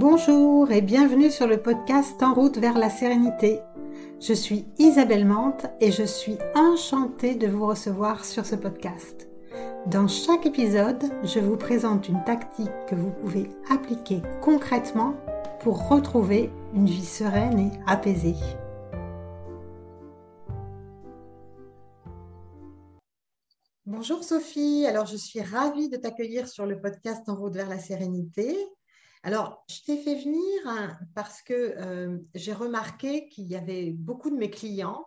Bonjour et bienvenue sur le podcast En route vers la sérénité. Je suis Isabelle Mante et je suis enchantée de vous recevoir sur ce podcast. Dans chaque épisode, je vous présente une tactique que vous pouvez appliquer concrètement pour retrouver une vie sereine et apaisée. Bonjour Sophie, alors je suis ravie de t'accueillir sur le podcast En route vers la sérénité. Alors, je t'ai fait venir hein, parce que euh, j'ai remarqué qu'il y avait beaucoup de mes clients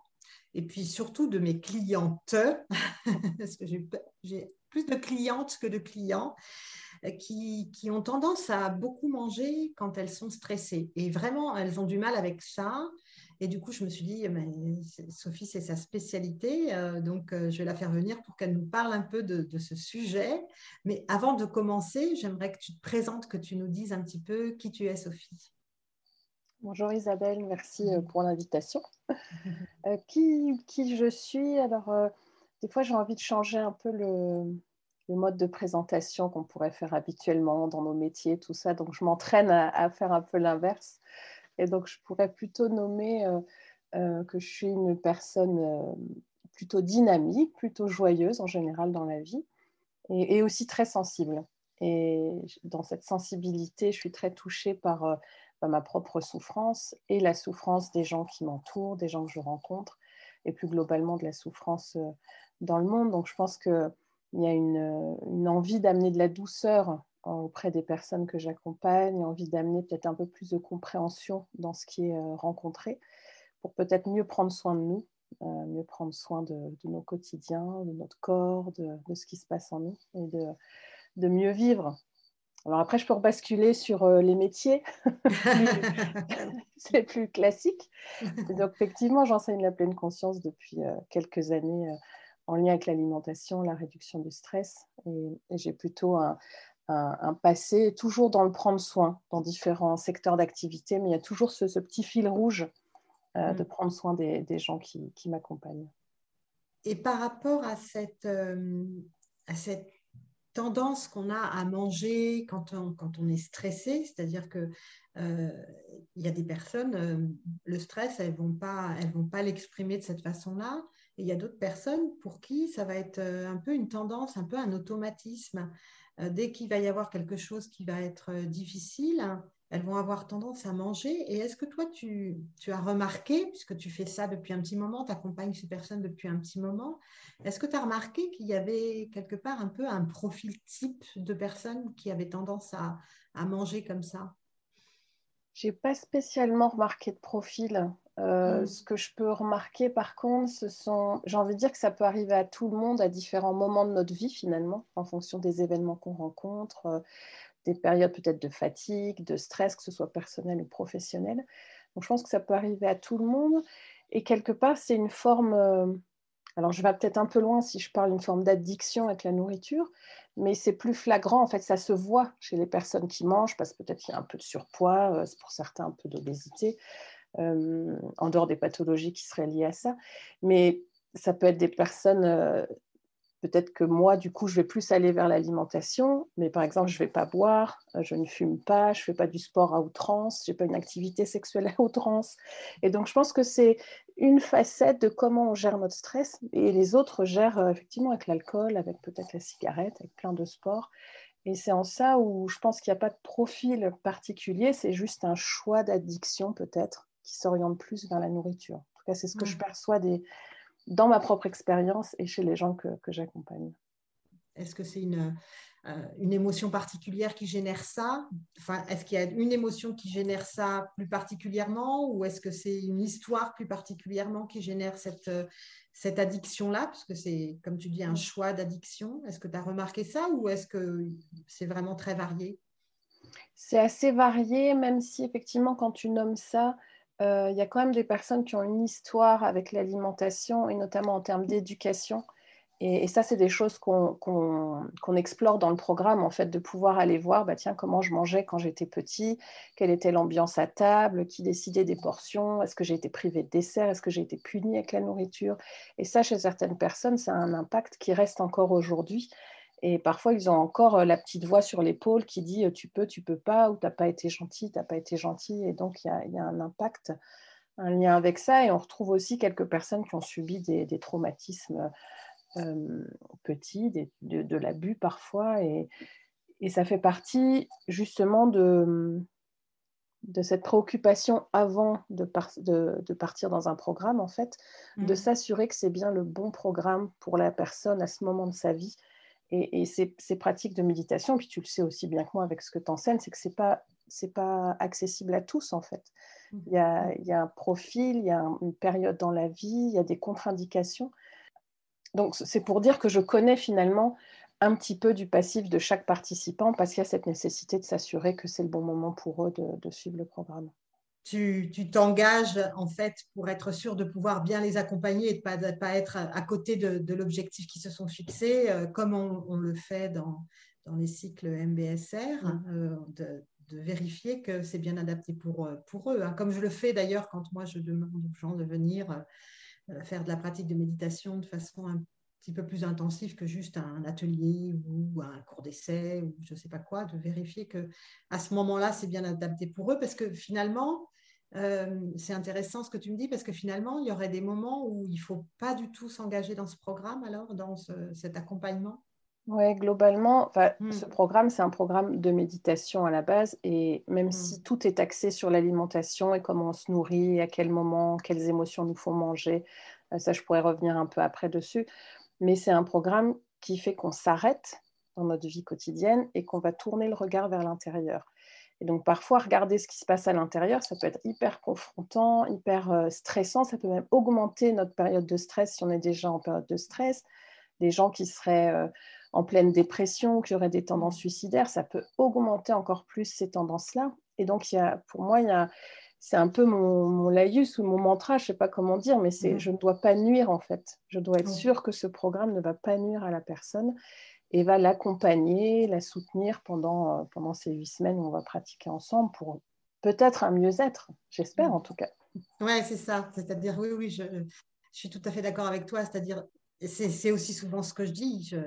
et puis surtout de mes clientes, parce que j'ai plus de clientes que de clients, euh, qui, qui, ont tendance à beaucoup manger quand elles sont stressées. Et vraiment, elles ont du mal avec ça. Et du coup, je me suis dit, mais Sophie, c'est sa spécialité, euh, donc euh, je vais la faire venir pour qu'elle nous parle un peu de, ce sujet. Mais avant de commencer, j'aimerais que tu te présentes, que tu nous dises un petit peu qui tu es, Sophie. Bonjour Isabelle, merci euh, pour l'invitation. qui, qui, je suis? Alors, des fois, j'ai envie de changer un peu le, le mode de présentation qu'on pourrait faire habituellement dans nos métiers, tout ça. Donc, je m'entraîne à, faire un peu l'inverse. Et donc, je pourrais plutôt nommer euh, euh, que je suis une personne euh, plutôt dynamique, plutôt joyeuse en général dans la vie, et, aussi très sensible. Et dans cette sensibilité, je suis très touchée par, ma propre souffrance et la souffrance des gens qui m'entourent, des gens que je rencontre, et plus globalement de la souffrance dans le monde. Donc, je pense qu'il y a une, une envie d'amener de la douceur auprès des personnes que j'accompagne, envie d'amener peut-être un peu plus de compréhension dans ce qui est euh, rencontré pour peut-être mieux prendre soin de nous, euh, mieux prendre soin de, nos quotidiens, de notre corps, de, ce qui se passe en nous et de, de mieux vivre. Alors après, je peux rebasculer sur euh, les métiers, c'est plus classique. donc effectivement, j'enseigne la pleine conscience depuis quelques années en lien avec l'alimentation, la réduction du stress. et j'ai plutôt un, un, passé toujours dans le prendre soin, dans différents secteurs d'activité, mais il y a toujours ce, petit fil rouge euh, de mm. prendre soin des, gens qui, m'accompagnent. Et par rapport à cette, euh, à cette tendance qu'on a à manger quand on, quand on est stressé, c'est-à-dire que euh, il y a des personnes, le stress, elles ne vont pas, elles vont pas l'exprimer de cette façon-là. Et il y a d'autres personnes pour qui ça va être un peu une tendance, un peu un automatisme. Euh, dès qu'il va y avoir quelque chose qui va être euh, difficile, elles vont avoir tendance à manger. Et est-ce que toi, tu, as remarqué, puisque tu fais ça depuis un petit moment, tu accompagnes ces personnes depuis un petit moment, est-ce que tu as remarqué qu'il y avait quelque part un peu un profil type de personnes qui avaient tendance à, à manger comme ça? J'ai pas spécialement remarqué de profil. Euh, mm. Ce que je peux remarquer par contre, ce sont, j'ai envie de dire que ça peut arriver à tout le monde à différents moments de notre vie finalement, en fonction des événements qu'on rencontre, euh, des périodes peut-être de fatigue, de stress, que ce soit personnel ou professionnel. Donc je pense que ça peut arriver à tout le monde. Et quelque part, c'est une forme, euh, alors je vais peut-être un peu loin si je parle d'une forme d'addiction avec la nourriture, mais c'est plus flagrant, en fait, ça se voit chez les personnes qui mangent, parce que peut-être qu'il y a un peu de surpoids, pour certains un peu d'obésité. Euh, en dehors des pathologies qui seraient liées à ça. Mais ça peut être des personnes, euh, peut-être que moi, du coup, je vais plus aller vers l'alimentation, mais par exemple, je ne vais pas boire, euh, je ne fume pas, je ne fais pas du sport à outrance, je n'ai pas une activité sexuelle à outrance. Et donc, je pense que c'est une facette de comment on gère notre stress, et les autres gèrent effectivement avec l'alcool, avec peut-être la cigarette, avec plein de sports. Et c'est en ça où je pense qu'il n'y a pas de profil particulier, c'est juste un choix d'addiction peut-être qui s'orientent plus vers la nourriture. En tout cas, c'est ce que je perçois des, dans ma propre expérience et chez les gens que, que j'accompagne. Est-ce que c'est une, euh, une émotion particulière qui génère ça? Enfin, Est-ce qu'il y a une émotion qui génère ça plus particulièrement ou est-ce que c'est une histoire plus particulièrement qui génère cette, euh, cette addiction-là? Parce que c'est, comme tu dis, un choix d'addiction. Est-ce que tu as remarqué ça ou est-ce que c'est vraiment très varié? C'est assez varié, même si effectivement, quand tu nommes ça, euh, il y a quand même des personnes qui ont une histoire avec l'alimentation et notamment en termes d'éducation. Et, ça, c'est des choses qu'on explore dans le programme, en fait, de pouvoir aller voir, bah, tiens, comment je mangeais quand j'étais petit, quelle était l'ambiance à table, qui décidait des portions, est-ce que j'ai été privée de dessert, est-ce que j'ai été punie avec la nourriture. Et ça, chez certaines personnes, ça a un impact qui reste encore aujourd'hui. Et parfois, ils ont encore euh, la petite voix sur l'épaule qui dit euh, tu peux, tu peux pas, ou tu n'as pas été gentil, tu n'as pas été gentil. Et donc, il y a, un impact, un lien avec ça. Et on retrouve aussi quelques personnes qui ont subi des, traumatismes euh, petits, de, l'abus parfois. Et, ça fait partie justement de, de cette préoccupation avant de, de, partir dans un programme, en fait, de mmh. s'assurer que c'est bien le bon programme pour la personne à ce moment de sa vie et, ces, pratiques de méditation, puis tu le sais aussi bien que moi avec ce que tu enseignes, c'est que ce n'est pas, pas accessible à tous en fait. Mmh. Il y, a, il y a un profil, il y a une période dans la vie, il y a des contre-indications. Donc c'est pour dire que je connais finalement un petit peu du passif de chaque participant parce qu'il y a cette nécessité de s'assurer que c'est le bon moment pour eux de, de suivre le programme tu t'engages en fait pour être sûr de pouvoir bien les accompagner et de ne pas, être à côté de, l'objectif qui se sont fixés, euh, comme on, le fait dans, dans, les cycles MBSR, mm. euh, de, vérifier que c'est bien adapté pour, euh, pour eux. Hein. Comme je le fais d'ailleurs quand moi je demande aux gens de venir faire de la pratique de méditation de façon un petit peu plus intensive que juste un atelier ou un cours d'essai ou je ne sais pas quoi, de vérifier que à ce moment-là, c'est bien adapté pour eux parce que finalement, euh, c'est intéressant ce que tu me dis parce que finalement, il y aurait des moments où il ne faut pas du tout s'engager dans ce programme, alors, dans cet accompagnement? Oui, globalement, hmm. ce programme, c'est un programme de méditation à la base. Et même hmm. si tout est axé sur l'alimentation et comment on se nourrit, à quel moment, quelles émotions nous font manger, euh, ça, je pourrais revenir un peu après dessus. Mais c'est un programme qui fait qu'on s'arrête dans notre vie quotidienne et qu'on va tourner le regard vers l'intérieur. Et donc parfois, regarder ce qui se passe à l'intérieur, ça peut être hyper confrontant, hyper euh, stressant, ça peut même augmenter notre période de stress si on est déjà en période de stress. Des gens qui seraient euh, en pleine dépression, qui auraient des tendances suicidaires, ça peut augmenter encore plus ces tendances-là. Et donc, il y a, pour moi, il y a, c'est un peu mon, mon, laïus ou mon mantra, je ne sais pas comment dire, mais c'est mmh. je ne dois pas nuire en fait. Je dois être sûre que ce programme ne va pas nuire à la personne et va l'accompagner, la soutenir pendant, euh, pendant ces huit semaines où on va pratiquer ensemble pour peut-être un mieux-être, j'espère mm. en tout cas. Oui, c'est ça. C'est-à-dire, oui, oui, je, je, suis tout à fait d'accord avec toi. C'est-à-dire, c'est aussi souvent ce que je dis. Je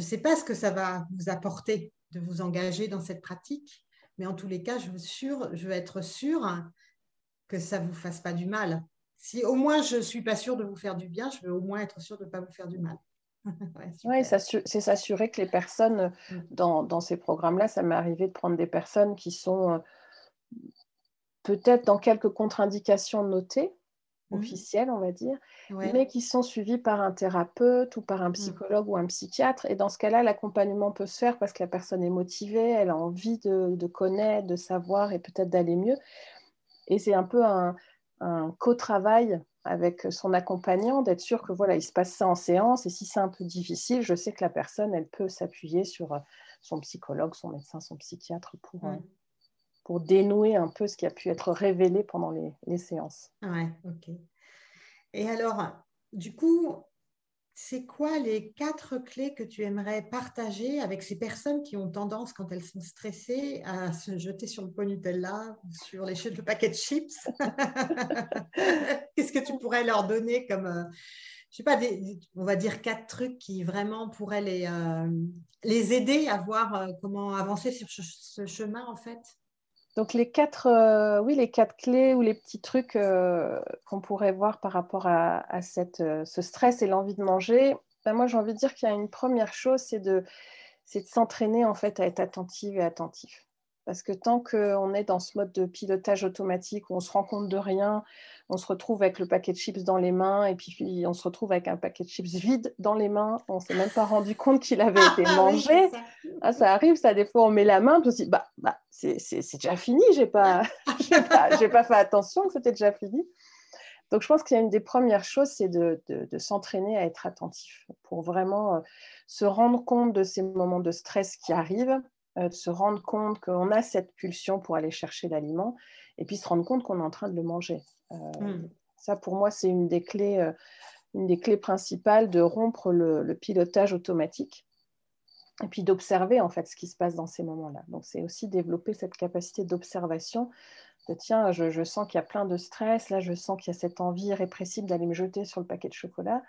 ne sais pas ce que ça va vous apporter de vous engager dans cette pratique, mais en tous les cas, je veux, sûr, je veux être sûre que ça ne vous fasse pas du mal. Si au moins je ne suis pas sûre de vous faire du bien, je veux au moins être sûre de ne pas vous faire du mal. oui, c'est s'assurer que les personnes mm. dans, dans ces programmes-là, ça m'est arrivé de prendre des personnes qui sont peut-être dans quelques contre-indications notées, mm. officielles, on va dire, mais qui sont suivies par un thérapeute ou par un mm. psychologue ou un psychiatre. Et dans ce cas-là, l'accompagnement peut se faire parce que la personne est motivée, elle a envie de, de connaître, de savoir et peut-être d'aller mieux. Et c'est un peu un, un co-travail avec son accompagnant, d'être sûr que voilà, il se passe ça en séance. Et si c'est un peu difficile, je sais que la personne, elle peut s'appuyer sur euh, son psychologue, son médecin, son psychiatre pour, euh, pour dénouer un peu ce qui a pu être révélé pendant les, les séances. Ouais, ok. Et alors, du coup, c'est quoi les quatre clés que tu aimerais partager avec ces personnes qui ont tendance, quand elles sont stressées, à se jeter sur le pot Nutella sur les le paquet de chips? Qu'est-ce que tu pourrais leur donner comme, euh, je sais pas, on va dire quatre trucs qui vraiment pourraient les, euh, aider à voir euh, comment avancer sur ce chemin en fait? Donc les quatre, euh, oui, les quatre clés ou les petits trucs euh, qu'on pourrait voir par rapport à, euh, ce stress et l'envie de manger, ben moi j'ai envie de dire qu'il y a une première chose, c'est de, de s'entraîner en fait à être attentive et attentif. Parce que tant qu'on est dans ce mode de pilotage automatique où on se rend compte de rien, on se retrouve avec le paquet de chips dans les mains et puis on se retrouve avec un paquet de chips vide dans les mains, on ne s'est même pas rendu compte qu'il avait été ah mangé. ça. Ah, ça. arrive, ça, des fois on met la main, puis on se dit, bah, bah c'est déjà fini, je n'ai pas, pas, pas fait attention que c'était déjà fini. Donc, je pense qu'il y a une des premières choses, c'est de, de, s'entraîner à être attentif pour vraiment euh, se rendre compte de ces moments de stress qui arrivent, de se rendre compte qu'on a cette pulsion pour aller chercher l'aliment et puis se rendre compte qu'on est en train de le manger. Euh, hmm. Ça, pour moi, c'est une des clés, euh, une des clés principales de rompre le, pilotage automatique et puis d'observer en fait ce qui se passe dans ces moments-là. Donc, c'est aussi développer cette capacité d'observation. De tiens, je, sens qu'il y a plein de stress, là, je sens qu'il y a cette envie irrépressible d'aller me jeter sur le paquet de chocolat.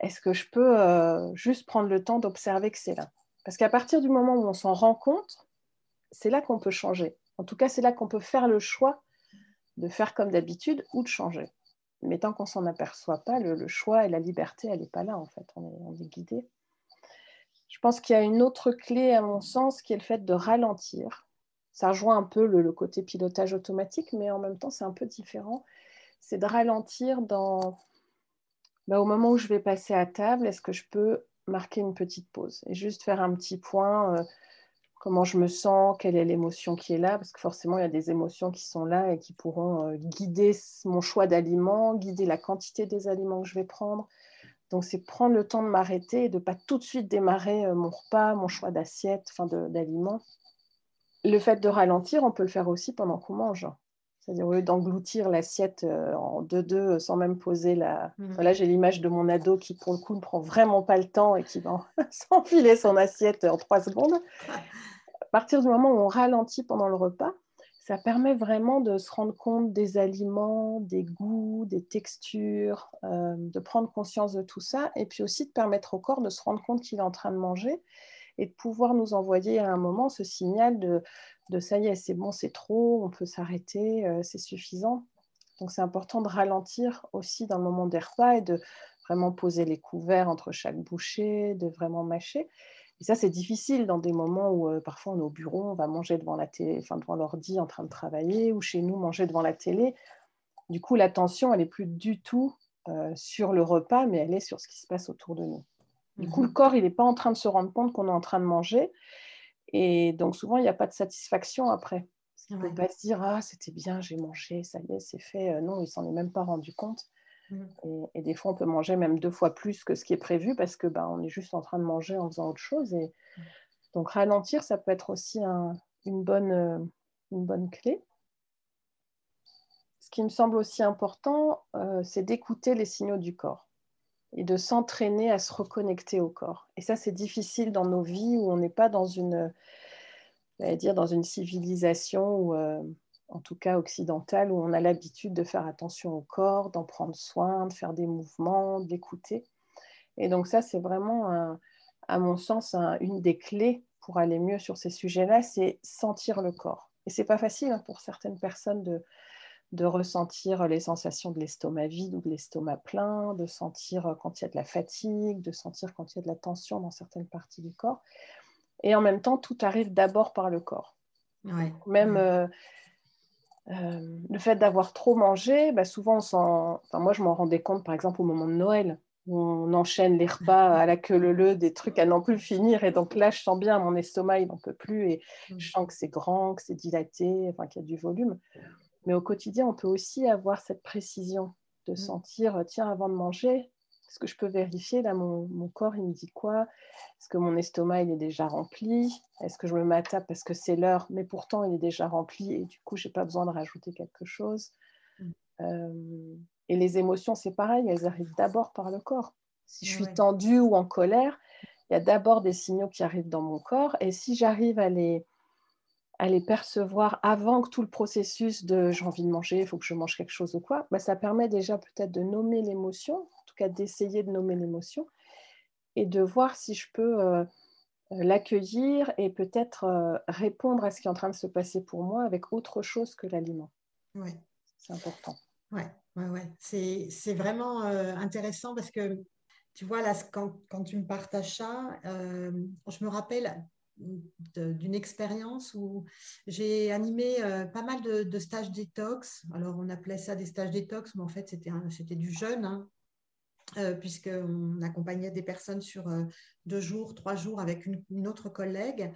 Est-ce que je peux juste prendre le temps d'observer que c'est là? Parce qu'à partir du moment où on s'en rend compte, c'est là qu'on peut changer. En tout cas, c'est là qu'on peut faire le choix de faire comme d'habitude ou de changer. Mais tant qu'on s'en aperçoit pas, le, choix et la liberté, elle n'est pas là en fait. On est, on est guidé. Je pense qu'il y a une autre clé, à mon sens, qui est le fait de ralentir. Ça rejoint un peu le, côté pilotage automatique, mais en même temps, c'est un peu différent. C'est de ralentir dans, bah, au moment où je vais passer à table, est-ce que je peux marquer une petite pause et juste faire un petit point, euh, comment je me sens, quelle est l'émotion qui est là, parce que forcément, il y a des émotions qui sont là et qui pourront euh, guider mon choix d'aliments, guider la quantité des aliments que je vais prendre. Donc, c'est prendre le temps de m'arrêter et de pas tout de suite démarrer euh, mon repas, mon choix d'assiette, enfin d'aliments. Le fait de ralentir, on peut le faire aussi pendant qu'on mange. C'est-à-dire, au lieu d'engloutir l'assiette euh, en deux-deux sans même poser la. Mmh. Là, j'ai l'image de mon ado qui, pour le coup, ne prend vraiment pas le temps et qui va s'enfiler son assiette en trois secondes. À partir du moment où on ralentit pendant le repas, ça permet vraiment de se rendre compte des aliments, des goûts, des textures, euh, de prendre conscience de tout ça, et puis aussi de permettre au corps de se rendre compte qu'il est en train de manger et de pouvoir nous envoyer à un moment ce signal de, ça y est, c'est bon, c'est trop, on peut s'arrêter, euh, c'est suffisant. Donc c'est important de ralentir aussi dans le moment des repas et de vraiment poser les couverts entre chaque bouchée, de vraiment mâcher. Et ça, c'est difficile dans des moments où euh, parfois on est au bureau, on va manger devant la télé, devant l'ordi en train de travailler, ou chez nous manger devant la télé. Du coup, l'attention, elle n'est plus du tout euh, sur le repas, mais elle est sur ce qui se passe autour de nous. Du coup, le mhm. corps, il n'est pas en train de se rendre compte qu'on est en train de manger. Et donc, souvent, il n'y a pas de satisfaction après. Il ne peut pas se dire Ah, c'était bien, j'ai mangé, ça y est, c'est fait. Euh, non, il s'en est même pas rendu compte. Mm. Et, des fois, on peut manger même deux fois plus que ce qui est prévu parce que ben, on est juste en train de manger en faisant autre chose. Et mm. donc, ralentir, ça peut être aussi une, bonne, euh, une bonne clé. Ce qui me semble aussi important, euh, c'est d'écouter les signaux du corps et de s'entraîner à se reconnecter au corps. Et ça, c'est difficile dans nos vies où on n'est pas dans une, dire, dans une civilisation euh, en tout cas occidentale, où on a l'habitude de faire attention au corps, d'en prendre soin, de faire des mouvements, d'écouter. Et donc ça, c'est vraiment, à mon sens, une des clés pour aller mieux sur ces sujets-là, c'est sentir le corps. Et c'est pas facile hein, pour certaines personnes de, de ressentir les sensations de l'estomac vide ou de l'estomac plein, de sentir quand il y a de la fatigue, de sentir quand il y a de la tension dans certaines parties du corps. Et en même temps, tout arrive d'abord par le corps. Même euh, euh, le fait d'avoir trop mangé, bah souvent, on moi, je m'en rendais compte, par exemple, au moment de Noël, où on enchaîne les repas à la queue leu des trucs à n'en plus finir. Et donc là, je sens bien mon estomac, il n'en peut plus. Et mm. je sens que c'est grand, que c'est dilaté, enfin, qu'il y a du volume. Mais au quotidien, on peut aussi avoir cette précision de mm. sentir, tiens, avant de manger, est-ce que je peux vérifier là mon, corps il me dit quoi? Est-ce que mon estomac il est déjà rempli? Est-ce que je me mets parce que c'est l'heure, mais pourtant il est déjà rempli et du coup j'ai pas besoin de rajouter quelque chose? Mm. euh, Et les émotions c'est pareil, elles arrivent d'abord par le corps. Si je suis tendue ou en colère, il y a d'abord des signaux qui arrivent dans mon corps et si j'arrive à les à les percevoir avant que tout le processus de j'ai envie de manger, il faut que je mange quelque chose ou quoi, bah, ça permet déjà peut-être de nommer l'émotion cas d'essayer de nommer l'émotion et de voir si je peux euh, l'accueillir et peut-être euh, répondre à ce qui est en train de se passer pour moi avec autre chose que l'aliment. Ouais. C'est important. Ouais, ouais, ouais. C'est vraiment euh, intéressant parce que tu vois, là, quand, quand tu me partages ça, je me rappelle d'une expérience où j'ai animé pas mal de, stages détox. Alors, on appelait ça des stages détox, mais en fait, c'était du jeûne. Hein. Euh, puisqu'on accompagnait des personnes sur euh, deux jours, trois jours avec une, autre collègue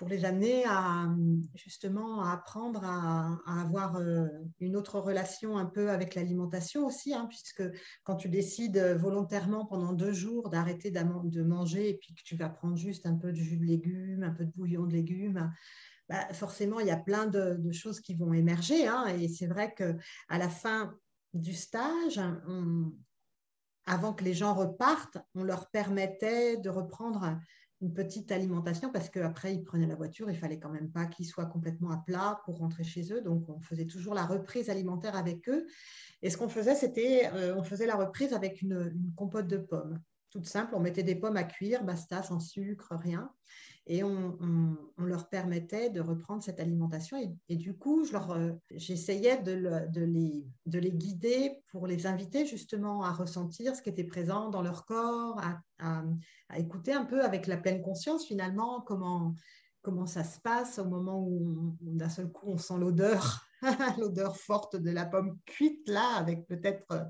pour les amener à justement à apprendre à, avoir euh, une autre relation un peu avec l'alimentation aussi, hein, puisque quand tu décides volontairement pendant deux jours d'arrêter de manger et puis que tu vas prendre juste un peu de jus de légumes, un peu de bouillon de légumes, bah, forcément il y a plein de, choses qui vont émerger. Hein, et c'est vrai qu'à la fin du stage, avant que les gens repartent, on leur permettait de reprendre une petite alimentation parce qu'après, ils prenaient la voiture, il fallait quand même pas qu'ils soient complètement à plat pour rentrer chez eux. Donc, on faisait toujours la reprise alimentaire avec eux. Et ce qu'on faisait, c'était, euh, on faisait la reprise avec une, compote de pommes. toute simple. On mettait des pommes à cuire, basta, sans sucre, rien. Et on, leur permettait de reprendre cette alimentation. Et, du coup, euh, j'essayais de, de, les, de les guider pour les inviter justement à ressentir ce qui était présent dans leur corps, à, à, écouter un peu avec la pleine conscience finalement comment, comment ça se passe au moment où, d'un seul coup on sent l'odeur, l'odeur forte de la pomme cuite là, avec peut-être euh,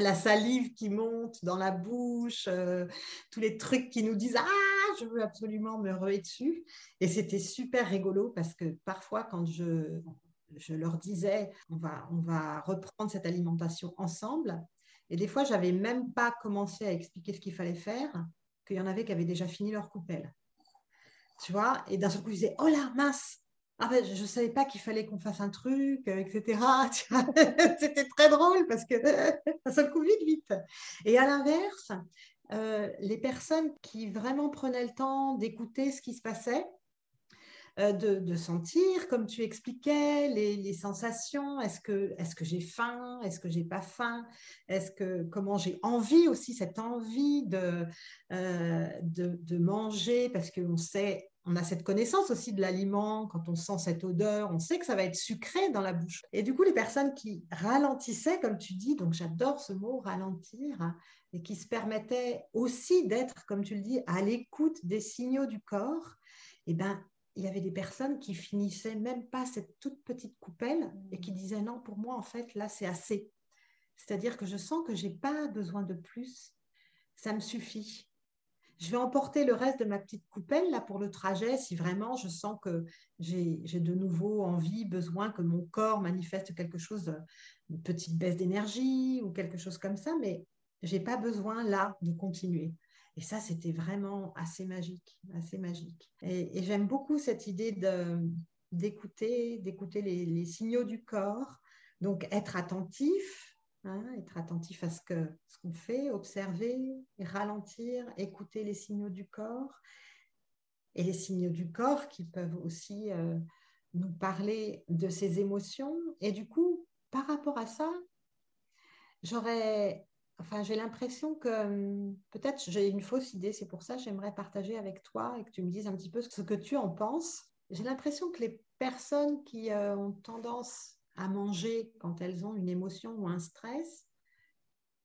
la salive qui monte dans la bouche, euh, tous les trucs qui nous disent Ah, je veux absolument me ruer dessus. Et c'était super rigolo parce que parfois, quand je, leur disais on va, on va reprendre cette alimentation ensemble, et des fois, j'avais même pas commencé à expliquer ce qu'il fallait faire, qu'il y en avait qui avaient déjà fini leur coupelle. Tu vois? Et d'un seul coup, je disais Oh là, mince je ne savais pas qu'il fallait qu'on fasse un truc, euh, etc. C'était très drôle parce que ça seul coup, vite, vite. Et à l'inverse, euh, les personnes qui vraiment prenaient le temps d'écouter ce qui se passait, euh, de, sentir, comme tu expliquais, les, sensations. Est-ce que, est que j'ai faim Est-ce que j'ai pas faim Est-ce que comment j'ai envie aussi cette envie de, de, de, manger parce qu'on sait on a cette connaissance aussi de l'aliment, quand on sent cette odeur, on sait que ça va être sucré dans la bouche. Et du coup, les personnes qui ralentissaient, comme tu dis, donc j'adore ce mot ralentir, et qui se permettaient aussi d'être, comme tu le dis, à l'écoute des signaux du corps, eh ben, il y avait des personnes qui finissaient même pas cette toute petite coupelle et qui disaient non, pour moi, en fait, là, c'est assez. C'est-à-dire que je sens que j'ai pas besoin de plus, ça me suffit je vais emporter le reste de ma petite coupelle là pour le trajet si vraiment je sens que j'ai de nouveau envie, besoin que mon corps manifeste quelque chose, une petite baisse d'énergie ou quelque chose comme ça, mais j'ai pas besoin là de continuer. Et ça, c'était vraiment assez magique, assez magique. Et, j'aime beaucoup cette idée d'écouter, d'écouter les signaux du corps, donc être attentif, Être attentif à ce qu'on ce fait, observer, ralentir, écouter les signaux du corps et les signaux du corps qui peuvent aussi euh, nous parler de ses émotions. Et du coup, par rapport à ça, j'aurais, enfin, j'ai l'impression que hum, peut-être j'ai une fausse idée. C'est pour ça que j'aimerais partager avec toi et que tu me dises un petit peu ce que tu en penses. J'ai l'impression que les personnes qui euh, ont tendance à manger quand elles ont une émotion ou un stress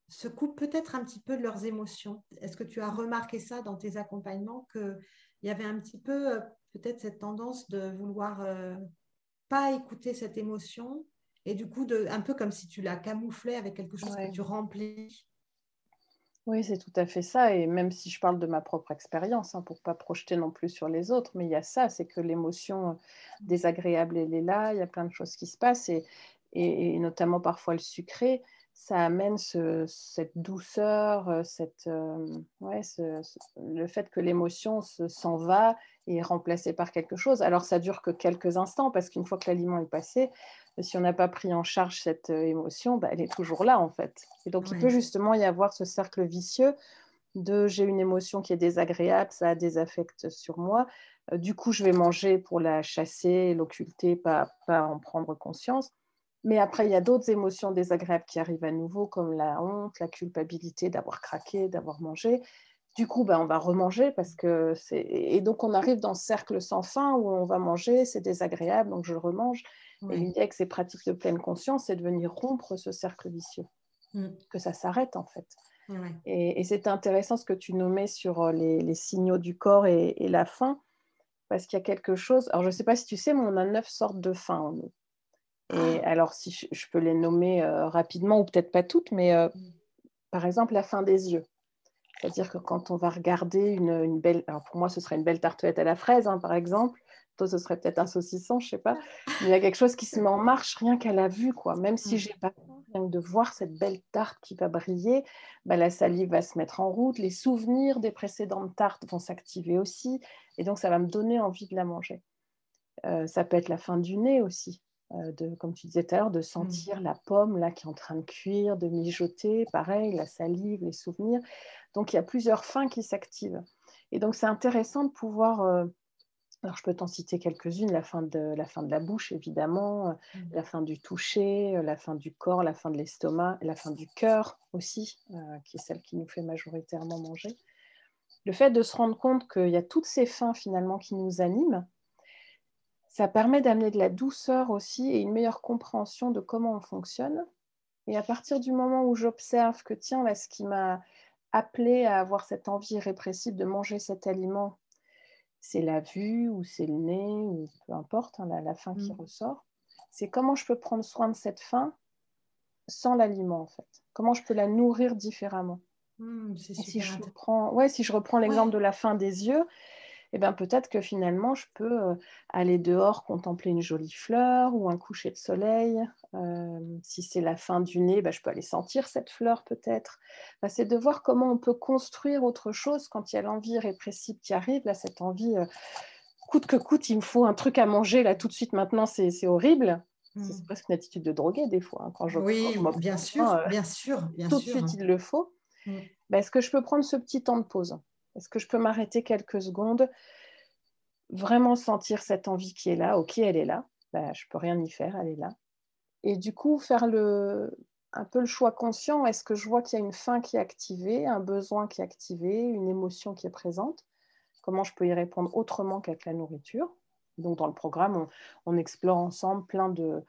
se coupent peut-être un petit peu de leurs émotions. Est-ce que tu as remarqué ça dans tes accompagnements, qu'il y avait un petit peu euh, peut-être cette tendance de vouloir euh, pas écouter cette émotion et du coup, de, un peu comme si tu la camouflais avec quelque chose que tu remplis? Oui, c'est tout à fait ça. Et même si je parle de ma propre expérience, hein, pour ne pas projeter non plus sur les autres, mais il y a ça, c'est que l'émotion désagréable, elle est là, il y a plein de choses qui se passent, et, notamment parfois le sucré, ça amène cette douceur, cette, le fait que l'émotion s'en va et est remplacée par quelque chose. Alors ça dure que quelques instants, parce qu'une fois que l'aliment est passé, si on n'a pas pris en charge cette euh, émotion, bah, elle est toujours là en fait. Et donc il peut justement y avoir ce cercle vicieux de j'ai une émotion qui est désagréable, ça a des affects sur moi. Euh, du coup, je vais manger pour la chasser, l'occulter, pas, pas en prendre conscience. Mais après, il y a d'autres émotions désagréables qui arrivent à nouveau, comme la honte, la culpabilité d'avoir craqué, d'avoir mangé. Du coup, bah, on va remanger parce que c'est. Et donc, on arrive dans ce cercle sans fin où on va manger, c'est désagréable, donc je le remange. Et l'idée avec ces pratiques de pleine conscience, c'est de venir rompre ce cercle vicieux, mm. que ça s'arrête en fait. Et, c'est intéressant ce que tu nommais sur euh, les, signaux du corps et, la faim, parce qu'il y a quelque chose. Alors, je ne sais pas si tu sais, mais on a neuf sortes de faim en nous. Et ah. alors, si je, peux les nommer euh, rapidement, ou peut-être pas toutes, mais euh, par exemple, la faim des yeux. C'est-à-dire que quand on va regarder une, belle, alors pour moi ce serait une belle tartelette à la fraise, hein, par exemple, toi, ce serait peut-être un saucisson, je sais pas. Mais il y a quelque chose qui se met en marche rien qu'à la vue, quoi. Même si j'ai pas rien de voir cette belle tarte qui va briller, bah, la salive va se mettre en route, les souvenirs des précédentes tartes vont s'activer aussi, et donc ça va me donner envie de la manger. Euh, ça peut être la fin du nez aussi, euh, de, comme tu disais tout à l'heure, de sentir mm. la pomme là qui est en train de cuire, de mijoter, pareil, la salive, les souvenirs. Donc il y a plusieurs fins qui s'activent. Et donc c'est intéressant de pouvoir euh, Alors, je peux t'en citer quelques-unes, la fin de la, fin de la bouche, évidemment, mmh. la fin du toucher, la fin du corps, la fin de l'estomac, la fin du cœur aussi, qui est celle qui nous fait majoritairement manger. Le fait de se rendre compte qu'il y a toutes ces fins finalement qui nous animent, ça permet d'amener de la douceur aussi et une meilleure compréhension de comment on fonctionne. Et à partir du moment où j'observe que, tiens, là, ce qui m'a appelé à avoir cette envie répressive de manger cet aliment, c'est la vue ou c'est le nez ou peu importe, hein, la, faim qui mmh. ressort, c'est comment je peux prendre soin de cette faim sans l'aliment en fait. Comment je peux la nourrir différemment. Mmh, si, je reprends, ouais, si je reprends l'exemple de la faim des yeux, eh ben, peut-être que finalement, je peux euh, aller dehors contempler une jolie fleur ou un coucher de soleil. Euh, si c'est la fin du nez, ben, je peux aller sentir cette fleur peut-être. c'est de voir comment on peut construire autre chose quand il y a l'envie répressive qui arrive, là, cette envie, euh, coûte que coûte, il me faut un truc à manger, là, tout de suite, maintenant, c'est horrible. C'est mmh. presque une attitude de drogué des fois. Hein, quand je oui, bien, sûr, bien sûr, Tout de suite, il le faut. Mmh. Ben, est-ce que je peux prendre ce petit temps de pause? Est-ce que je peux m'arrêter quelques secondes, vraiment sentir cette envie qui est là Ok, elle est là. Bah, je ne peux rien y faire, elle est là. Et du coup, faire un peu le choix conscient. Est-ce que je vois qu'il y a une faim qui est activée, un besoin qui est activé, une émotion qui est présente? Comment je peux y répondre autrement qu'avec la nourriture? Donc, dans le programme, on explore ensemble plein de,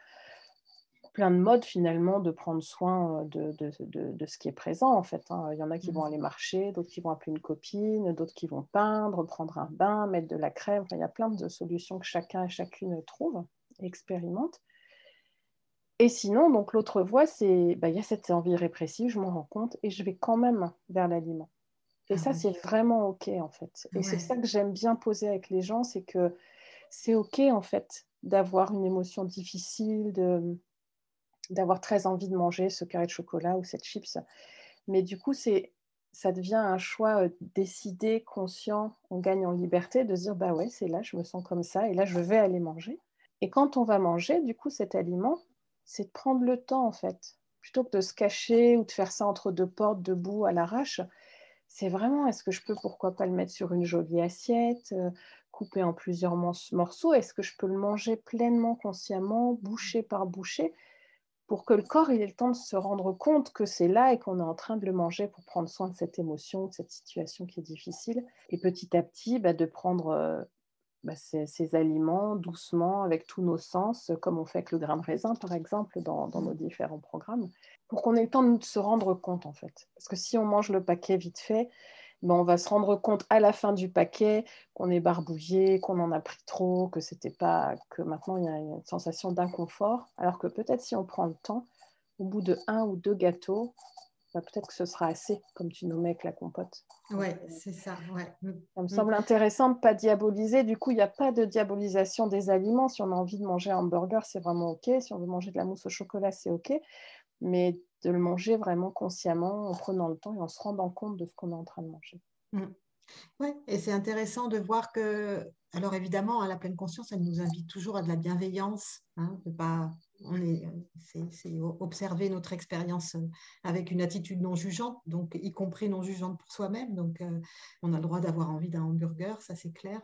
plein de modes finalement de prendre soin euh, de, de, de, ce qui est présent en fait. Hein. Il y en a qui vont mmh. aller marcher, d'autres qui vont appeler une copine, d'autres qui vont peindre, prendre un bain, mettre de la crème. il y a plein de solutions que chacun et chacune trouve et expérimente. Et sinon, donc l'autre voie, c'est bah, il y a cette envie répressive, je m'en rends compte et je vais quand même vers l'aliment. Et ah ça, c'est vraiment OK en fait. Et c'est ça que j'aime bien poser avec les gens, c'est que c'est OK en fait d'avoir une émotion difficile, de, d'avoir très envie de manger ce carré de chocolat ou cette chips. Mais du coup, c'est ça devient un choix euh, décidé, conscient, on gagne en liberté de dire bah ouais, c'est là, je me sens comme ça et là je vais aller manger. Et quand on va manger, du coup, cet aliment, c'est de prendre le temps en fait, plutôt que de se cacher ou de faire ça entre deux portes, debout à l'arrache. C'est vraiment, est-ce que je peux pourquoi pas le mettre sur une jolie assiette, euh, couper en plusieurs morceaux? Est-ce que je peux le manger pleinement, consciemment, bouchée par bouchée pour que le corps ait le temps de se rendre compte que c'est là et qu'on est en train de le manger pour prendre soin de cette émotion, de cette situation qui est difficile. Et petit à petit, bah, de prendre euh, bah, ces, aliments doucement avec tous nos sens, comme on fait avec le grain de raisin, par exemple, dans, dans nos différents programmes, pour qu'on ait le temps de se rendre compte, en fait. Parce que si on mange le paquet vite fait, ben, on va se rendre compte à la fin du paquet qu'on est barbouillé, qu'on en a pris trop, que c'était pas, que maintenant il y a une sensation d'inconfort. Alors que peut-être si on prend le temps, au bout de un ou deux gâteaux, ben, peut-être que ce sera assez, comme tu nommais avec la compote. Oui, c'est ça. Mm. Ça me semble intéressant de ne pas diaboliser. Du coup, il n'y a pas de diabolisation des aliments. Si on a envie de manger un hamburger, c'est vraiment OK. Si on veut manger de la mousse au chocolat, c'est OK. Mais de le manger vraiment consciemment en prenant le temps et en se rendant compte de ce qu'on est en train de manger. Mm. Oui, et c'est intéressant de voir que, alors évidemment, à la pleine conscience, elle nous invite toujours à de la bienveillance, hein, de pas, on est, c'est, observer notre expérience avec une attitude non jugeante, donc y compris non jugeante pour soi-même. Donc, euh, on a le droit d'avoir envie d'un hamburger, ça c'est clair.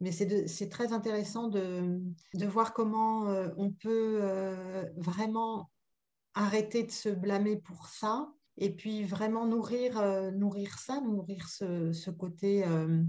Mais c'est, très intéressant de, de voir comment euh, on peut euh, vraiment arrêter de se blâmer pour ça et puis vraiment nourrir, euh, nourrir ça, nourrir ce, côté, euh,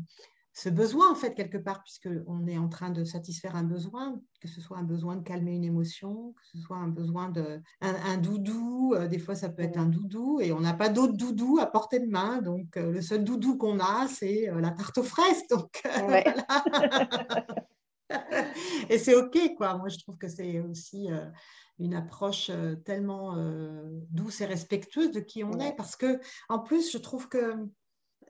ce besoin en fait quelque part, puisqu'on est en train de satisfaire un besoin, que ce soit un besoin de calmer une émotion, que ce soit un besoin de un, doudou, euh, des fois ça peut être un doudou et on n'a pas d'autre doudou à portée de main, donc le seul doudou qu'on a c'est la tarte aux fraises, donc et c'est ok quoi. Moi je trouve que c'est aussi une approche euh, tellement euh, douce et respectueuse de qui on est. Parce que, en plus, je trouve que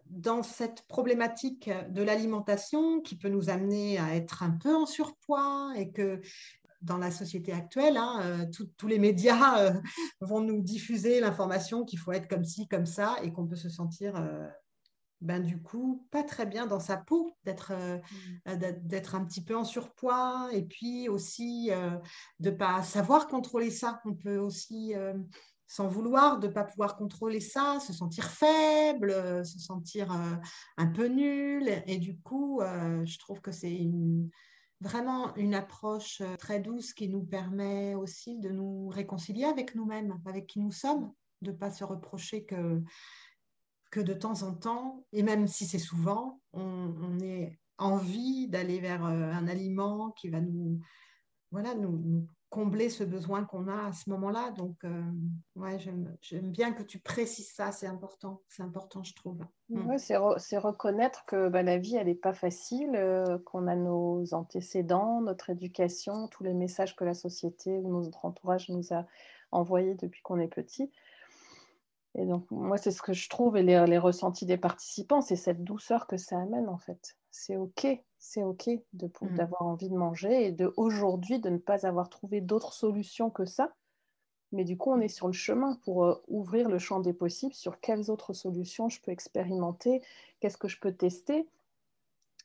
dans cette problématique de l'alimentation qui peut nous amener à être un peu en surpoids et que dans la société actuelle, hein, euh, tous les médias vont nous diffuser l'information qu'il faut être comme ci, comme ça et qu'on peut se sentir ben, du coup, pas très bien dans sa peau, d'être euh, mmh. euh, d'être un petit peu en surpoids et puis aussi euh, de ne pas savoir contrôler ça. On peut aussi sans vouloir, de ne pas pouvoir contrôler ça, se sentir faible, se sentir un peu nul. Et du coup, je trouve que c'est une, vraiment une approche très douce qui nous permet aussi de nous réconcilier avec nous-mêmes, avec qui nous sommes, de ne pas se reprocher que, de temps en temps, et même si c'est souvent, on, on ait envie d'aller vers un aliment qui va nous, voilà, nous, combler ce besoin qu'on a à ce moment-là. Donc, euh, j'aime bien que tu précises ça, c'est important, c'est important, je trouve. Mm. c'est reconnaître que bah, la vie, elle n'est pas facile, euh, qu'on a nos antécédents, notre éducation, tous les messages que la société ou notre entourage nous a envoyés depuis qu'on est petit. Et donc, moi, c'est ce que je trouve, et les, les ressentis des participants, c'est cette douceur que ça amène, en fait. C'est OK c'est OK mmh. d'avoir envie de manger et de aujourd'hui de ne pas avoir trouvé d'autres solutions que ça. Mais du coup, on est sur le chemin pour euh, ouvrir le champ des possibles sur quelles autres solutions je peux expérimenter, qu'est-ce que je peux tester.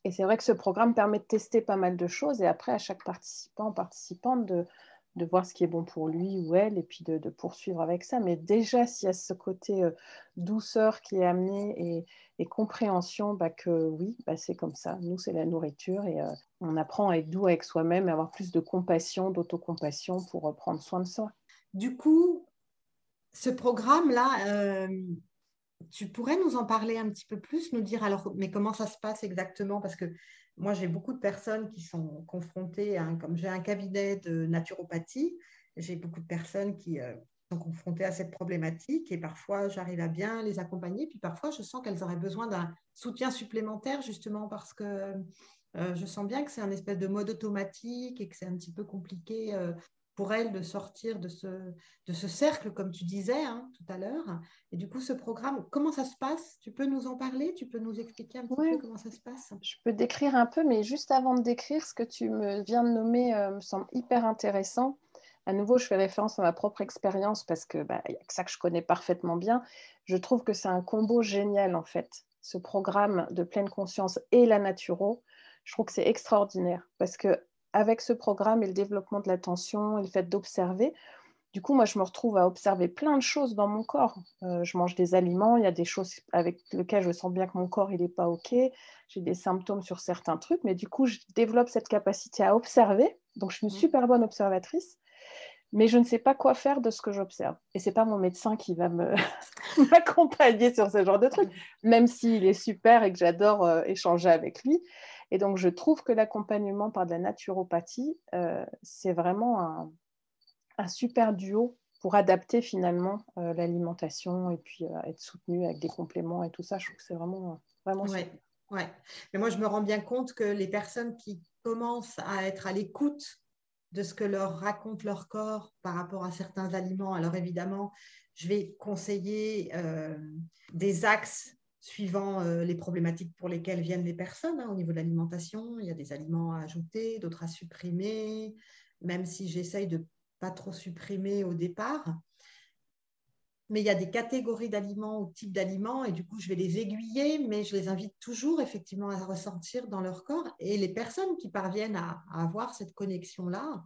Et c'est vrai que ce programme permet de tester pas mal de choses et après, à chaque participant, participante, de, de voir ce qui est bon pour lui ou elle et puis de, poursuivre avec ça. Mais déjà, s'il y a ce côté euh, douceur qui est amené et, compréhension, bah, que oui, bah, c'est comme ça. Nous, c'est la nourriture et euh, on apprend à être doux avec soi-même et avoir plus de compassion, d'autocompassion pour euh, prendre soin de soi. Du coup, ce programme-là, tu pourrais nous en parler un petit peu plus, nous dire alors, mais comment ça se passe exactement? Parce que moi, j'ai beaucoup de personnes qui sont confrontées, à, comme j'ai un cabinet de naturopathie, j'ai beaucoup de personnes qui euh, sont confrontées à cette problématique et parfois j'arrive à bien les accompagner, puis parfois je sens qu'elles auraient besoin d'un soutien supplémentaire justement parce que euh, je sens bien que c'est un espèce de mode automatique et que c'est un petit peu compliqué euh, pour elle de sortir de ce, de ce cercle, comme tu disais hein, tout à l'heure. Et du coup, ce programme, comment ça se passe? Tu peux nous en parler? Tu peux nous expliquer un petit peu comment ça se passe? Je peux décrire un peu, mais juste avant de décrire, ce que tu me viens de nommer euh, me semble hyper intéressant. À nouveau, je fais référence à ma propre expérience parce que bah, y a que ça que je connais parfaitement bien. Je trouve que c'est un combo génial, en fait, ce programme de pleine conscience et la naturo. Je trouve que c'est extraordinaire parce que avec ce programme et le développement de l'attention et le fait d'observer, du coup, moi, je me retrouve à observer plein de choses dans mon corps. Euh, je mange des aliments, il y a des choses avec lesquelles je sens bien que mon corps, il n'est pas OK. J'ai des symptômes sur certains trucs, mais du coup, je développe cette capacité à observer. Donc, je suis une mmh. super bonne observatrice, mais je ne sais pas quoi faire de ce que j'observe. Et ce n'est pas mon médecin qui va m'accompagner sur ce genre de trucs, même s'il est super et que j'adore euh, échanger avec lui. Et donc, je trouve que l'accompagnement par de la naturopathie, euh, c'est vraiment un, super duo pour adapter finalement euh, l'alimentation et puis euh, être soutenu avec des compléments et tout ça. Je trouve que c'est vraiment, vraiment ouais, ouais. Mais moi, je me rends bien compte que les personnes qui commencent à être à l'écoute de ce que leur raconte leur corps par rapport à certains aliments, alors évidemment, je vais conseiller des axes suivant euh, les problématiques pour lesquelles viennent les personnes. Hein, au niveau de l'alimentation, il y a des aliments à ajouter, d'autres à supprimer, même si j'essaye de pas trop supprimer au départ. Mais il y a des catégories d'aliments ou types d'aliments, et du coup, je vais les aiguiller, mais je les invite toujours effectivement à ressentir dans leur corps. Et les personnes qui parviennent à avoir cette connexion-là,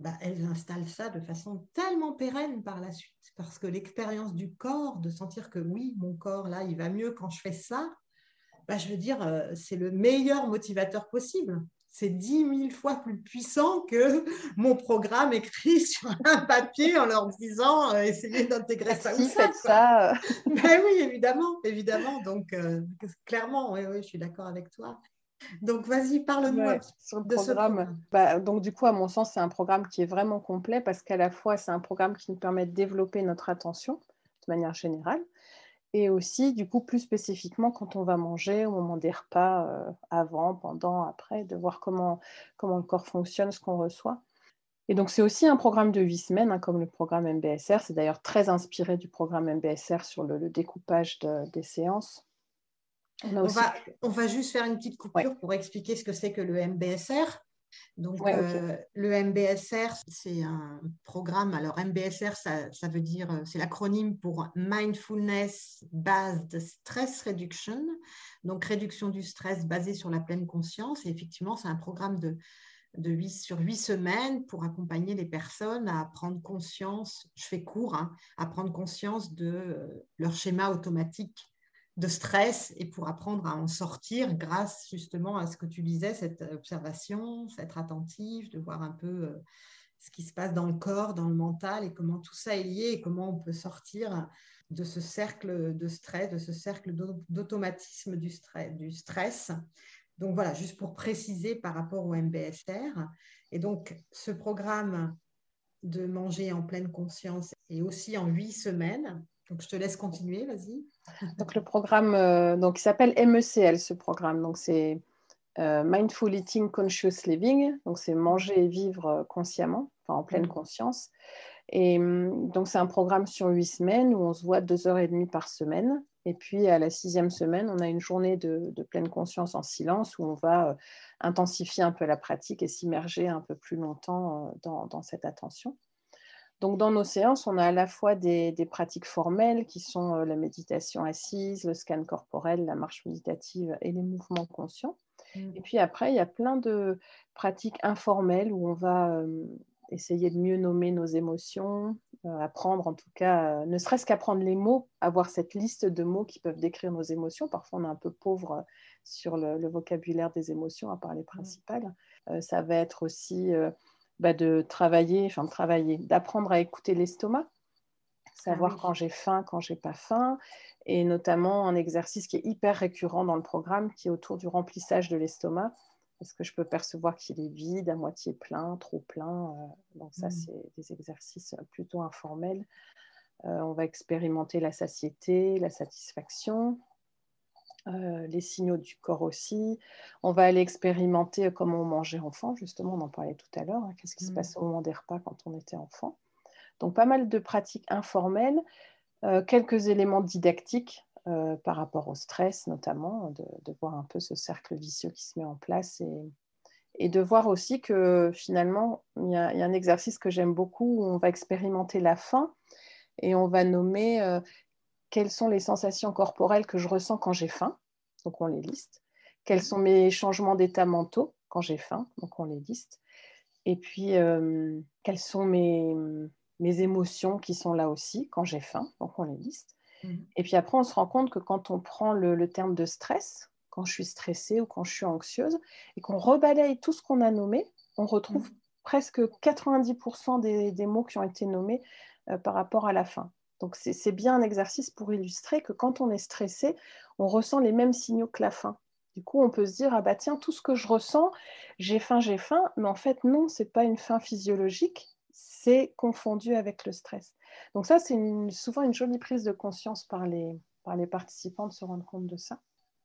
bah, elles installent ça de façon tellement pérenne par la suite. Parce que l'expérience du corps, de sentir que oui, mon corps, là, il va mieux quand je fais ça, bah, je veux dire, euh, c'est le meilleur motivateur possible. C'est dix mille fois plus puissant que mon programme écrit sur un papier en leur disant euh, essayez d'intégrer ça ou ça. ça. Ben oui, évidemment, évidemment. Donc, euh, clairement, oui, oui, je suis d'accord avec toi. Donc, vas-y, parle-moi sur le programme. Bah, donc, du coup, à mon sens, c'est un programme qui est vraiment complet parce qu'à la fois, c'est un programme qui nous permet de développer notre attention de manière générale et aussi, du coup, plus spécifiquement quand on va manger au moment des repas, euh, avant, pendant, après, de voir comment, comment le corps fonctionne, ce qu'on reçoit. Et donc, c'est aussi un programme de huit semaines, hein, comme le programme MBSR. C'est d'ailleurs très inspiré du programme MBSR sur le, découpage des séances. On, va, on, va, juste faire une petite coupure pour expliquer ce que c'est que le MBSR. Donc, euh, le MBSR, c'est un programme. Alors, MBSR, ça, veut dire, euh, c'est l'acronyme pour Mindfulness Based Stress Reduction. Donc, réduction du stress basé sur la pleine conscience. Et effectivement, c'est un programme de, de 8, sur huit semaines pour accompagner les personnes à prendre conscience, je fais court, hein, à prendre conscience de euh, leur schéma automatique de stress et pour apprendre à en sortir grâce justement à ce que tu disais, cette observation, être attentif, de voir un peu euh, ce qui se passe dans le corps, dans le mental et comment tout ça est lié et comment on peut sortir de ce cercle de stress, de ce cercle d'automatisme du stress, du stress. Donc voilà, juste pour préciser par rapport au MBSR. Et donc ce programme de manger en pleine conscience est aussi en huit semaines. Donc je te laisse continuer, vas-y. Donc le programme, euh, donc il s'appelle MECL ce programme. Donc c'est euh, Mindful Eating Conscious Living. Donc c'est manger et vivre consciemment, enfin en pleine mm. conscience. Et hum, donc, c'est un programme sur huit semaines où on se voit deux heures et demie par semaine. Et puis, à la sixième semaine, on a une journée de, pleine conscience en silence où on va euh, intensifier un peu la pratique et s'immerger un peu plus longtemps euh, dans, cette attention. Donc, dans nos séances, on a à la fois des, pratiques formelles qui sont euh, la méditation assise, le scan corporel, la marche méditative et les mouvements conscients. Mmh. Et puis après, il y a plein de pratiques informelles où on va essayer de mieux nommer nos émotions, euh, apprendre en tout cas, euh, ne serait-ce qu'apprendre les mots, avoir cette liste de mots qui peuvent décrire nos émotions. Parfois, on est un peu pauvre euh, sur le, vocabulaire des émotions, à part les principales. ça va être aussi bah, de travailler, enfin de travailler, d'apprendre à écouter l'estomac, savoir ah quand j'ai faim, quand j'ai pas faim, et notamment un exercice qui est hyper récurrent dans le programme, qui est autour du remplissage de l'estomac. Est-ce que je peux percevoir qu'il est vide, à moitié plein, trop plein euh, Donc ça, mm. c'est des exercices plutôt informels. Euh, on va expérimenter la satiété, la satisfaction, euh, les signaux du corps aussi. On va aller expérimenter comment on mangeait enfant, justement, on en parlait tout à l'heure. Hein. Qu'est-ce qui se mm. passe au moment des repas quand on était enfant Donc pas mal de pratiques informelles, quelques éléments didactiques euh, par rapport au stress notamment, de, voir un peu ce cercle vicieux qui se met en place et, de voir aussi que finalement, il y, a, un exercice que j'aime beaucoup où on va expérimenter la faim et on va nommer euh, quelles sont les sensations corporelles que je ressens quand j'ai faim, donc on les liste, quels sont mes changements d'état mentaux quand j'ai faim, donc on les liste, et puis euh, quelles sont mes, mes émotions qui sont là aussi quand j'ai faim, donc on les liste. Mhm. Et puis après, on se rend compte que quand on prend le, terme de stress, quand je suis stressée ou quand je suis anxieuse, et qu'on rebalaye tout ce qu'on a nommé, on retrouve mhm. presque 90% des, mots qui ont été nommés euh, par rapport à la fin. Donc c'est bien un exercice pour illustrer que quand on est stressé, on ressent les mêmes signaux que la faim. Du coup, on peut se dire, ah bah tiens, tout ce que je ressens, j'ai faim, j'ai faim, mais en fait, non, ce n'est pas une faim physiologique, c'est confondu avec le stress. Donc ça, c'est souvent une jolie prise de conscience par les, par les participants de se rendre compte de ça.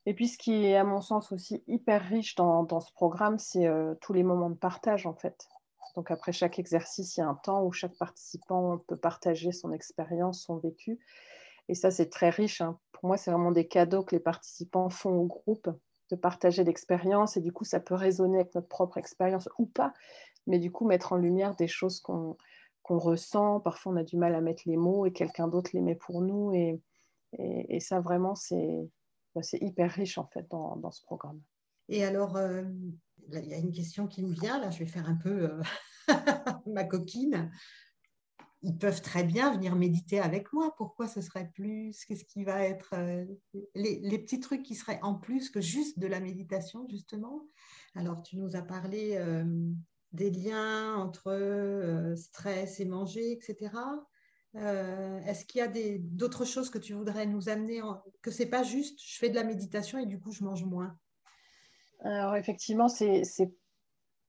Et puis ce qui est à mon sens aussi hyper riche dans, dans ce programme, c'est euh, tous les moments de partage en fait. Donc après chaque exercice, il y a un temps où chaque participant peut partager son expérience, son vécu. Et ça, c'est très riche. Hein. Pour moi, c'est vraiment des cadeaux que les participants font au groupe de partager l'expérience. Et du coup, ça peut résonner avec notre propre expérience ou pas. Mais du coup, mettre en lumière des choses qu'on ressent. Parfois, on a du mal à mettre les mots et quelqu'un d'autre les met pour nous. Et, ça, vraiment, bah, c'est hyper riche en fait dans, dans ce programme. Et alors, euh, il y a une question qui me vient. Là, je vais faire un peu euh, ma coquine. Ils peuvent très bien venir méditer avec moi. Pourquoi ce serait plus? Qu'est-ce qui va être euh, les, petits trucs qui seraient en plus que juste de la méditation, justement? Alors, tu nous as parlé des liens entre euh, stress et manger, etc. Euh, est-ce qu'il y a d'autres choses que tu voudrais nous amener Que c'est pas juste, je fais de la méditation et du coup je mange moins? Alors effectivement, c'est,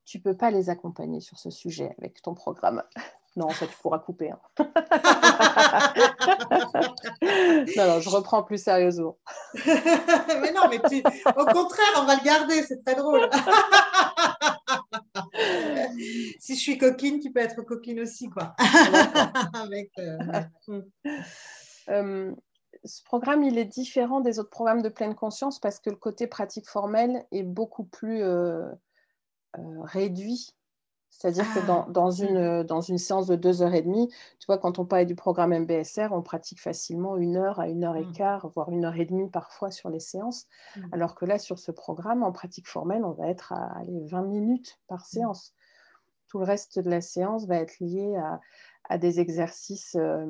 tu peux pas les accompagner sur ce sujet avec ton programme. Non, ça tu pourras couper. Hein. non, non, je reprends plus sérieusement. mais non, mais au contraire, on va le garder, c'est très drôle. si je suis coquine, tu peux être coquine aussi, quoi. Euh, euh, ce programme, il est différent des autres programmes de pleine conscience parce que le côté pratique formel est beaucoup plus euh, réduit C'est-à-dire que dans, dans, ah, une, dans une séance de deux heures et demie, tu vois, quand on parlait du programme MBSR, on pratique facilement une heure à une heure et mm. quart, voire une heure et demie parfois sur les séances. Mm. Alors que là, sur ce programme, en pratique formelle, on va être à allez, 20 minutes par mm. séance. Tout le reste de la séance va être lié à, à des exercices. Euh,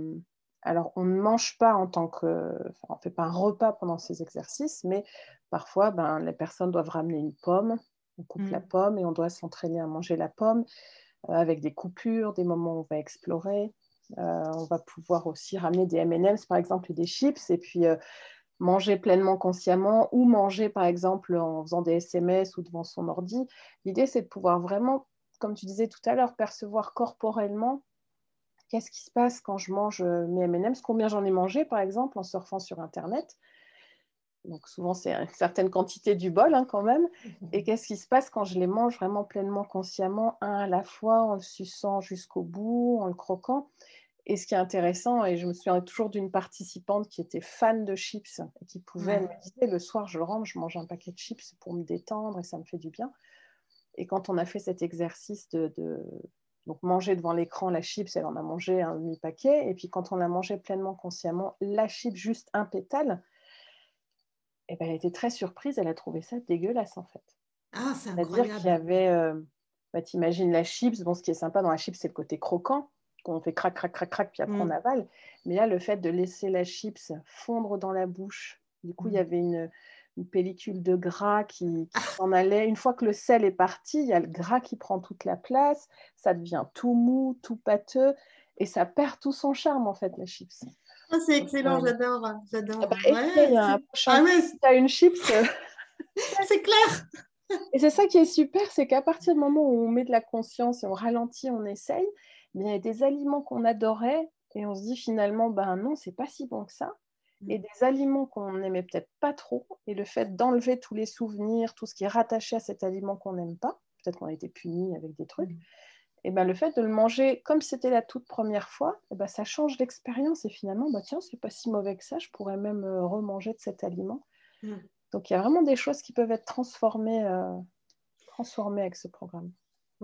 alors, on ne mange pas en tant que. Enfin, on ne fait pas un repas pendant ces exercices, mais parfois, ben, les personnes doivent ramener une pomme on coupe la mm. pomme et on doit s'entraîner à manger la pomme euh, avec des coupures, des moments où on va explorer. Euh, on va pouvoir aussi ramener des M&M's par exemple et des chips et puis euh, manger pleinement consciemment ou manger par exemple en faisant des SMS ou devant son ordi. L'idée c'est de pouvoir vraiment, comme tu disais tout à l'heure, percevoir corporellement qu'est-ce qui se passe quand je mange mes M&M's, combien j'en ai mangé par exemple en surfant sur Internet? Donc souvent, c'est une certaine quantité du bol hein, quand même. Et mhm. qu'est-ce qui se passe quand je les mange vraiment pleinement consciemment, un à la fois, en le suçant jusqu'au bout, en le croquant? Et ce qui est intéressant, et je me souviens toujours d'une participante qui était fan de chips et qui pouvait me dire le soir, je rentre, je mange un paquet de chips pour me détendre et ça me fait du bien. Et quand on a fait cet exercice de, donc manger devant l'écran la chips, elle en a mangé un demi-paquet. Et puis quand on a mangé pleinement consciemment la chips, juste un pétale, et ben, elle était très surprise, elle a trouvé ça dégueulasse en fait. Ah, c'est C'est-à-dire qu'il y avait, euh, bah, t'imagines la chips, bon, ce qui est sympa dans la chips, c'est le côté croquant, qu'on fait crac, crac, crac, crac, puis après on mm. avale. Mais là, le fait de laisser la chips fondre dans la bouche, du coup, il y mm. avait une, pellicule de gras qui, qui s'en allait. Une fois que le sel est parti, il y a le gras qui prend toute la place, ça devient tout mou, tout pâteux, et ça perd tout son charme en fait, la chips. Ah, c'est excellent, j'adore. j'adore. Ah bah, tu as une chips. Euh. c'est clair. Et c'est ça qui est super, c'est qu'à partir du moment où on met de la conscience et on ralentit, on essaye, il y a des aliments qu'on adorait et on se dit finalement, ben non, c'est pas si bon que ça. Mm. Et des aliments qu'on n'aimait peut-être pas trop, et le fait d'enlever tous les souvenirs, tout ce qui est rattaché à cet aliment qu'on n'aime pas, peut-être qu'on a été puni avec des trucs, mm et ben, le fait de le manger comme c'était la toute première fois, et ben, ça change l'expérience et finalement, bah, tiens, c'est pas si mauvais que ça, je pourrais même euh, remanger de cet aliment. Mm. Donc il y a vraiment des choses qui peuvent être transformées, euh, transformées avec ce programme.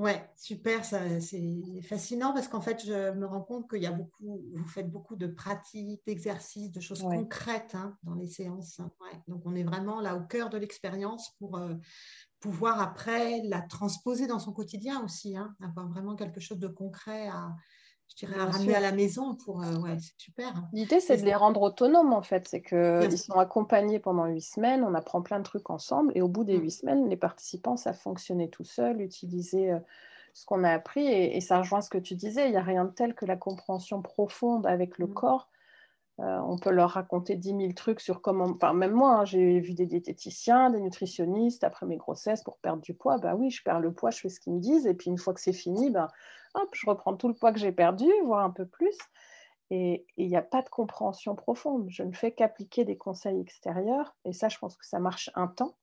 Ouais, super, c'est fascinant parce qu'en fait, je me rends compte qu'il y a beaucoup, vous faites beaucoup de pratiques, d'exercices, de choses concrètes hein, dans les séances. Ouais. Donc, on est vraiment là au cœur de l'expérience pour, euh, pouvoir après la transposer dans son quotidien aussi, hein, avoir vraiment quelque chose de concret à, je dirais, à ramener à la maison pour, euh, ouais, c'est super. Hein. L'idée, c'est de les rendre autonomes en fait, c'est qu'ils sont accompagnés pendant huit semaines, on apprend plein de trucs ensemble, et au bout des mm. huit semaines, les participants savent fonctionner tout seuls, utiliser euh, ce qu'on a appris, et, ça rejoint ce que tu disais, il n'y a rien de tel que la compréhension profonde avec le mm. corps euh, on peut leur raconter 10 000 trucs sur comment. Enfin, même moi, hein, j'ai vu des diététiciens, des nutritionnistes après mes grossesses pour perdre du poids. Bah oui, je perds le poids, je fais ce qu'ils me disent. Et puis une fois que c'est fini, ben, hop, je reprends tout le poids que j'ai perdu, voire un peu plus. Et il n'y a pas de compréhension profonde. Je ne fais qu'appliquer des conseils extérieurs. Et ça, je pense que ça marche un temps,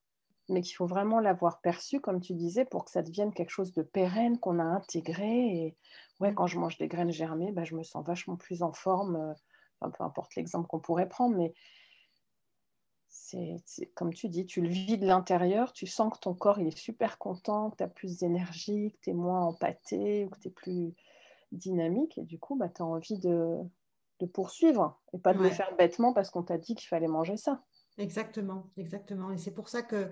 mais qu'il faut vraiment l'avoir perçu, comme tu disais, pour que ça devienne quelque chose de pérenne, qu'on a intégré. Et ouais, quand je mange des graines germées, ben, je me sens vachement plus en forme. Euh, peu importe l'exemple qu'on pourrait prendre, mais c'est comme tu dis, tu le vis de l'intérieur, tu sens que ton corps il est super content, que tu as plus d'énergie, que tu es moins empâté, ou que tu es plus dynamique, et du coup, bah, tu as envie de, poursuivre et pas de le faire bêtement parce qu'on t'a dit qu'il fallait manger ça. Exactement, exactement. Et c'est pour ça que,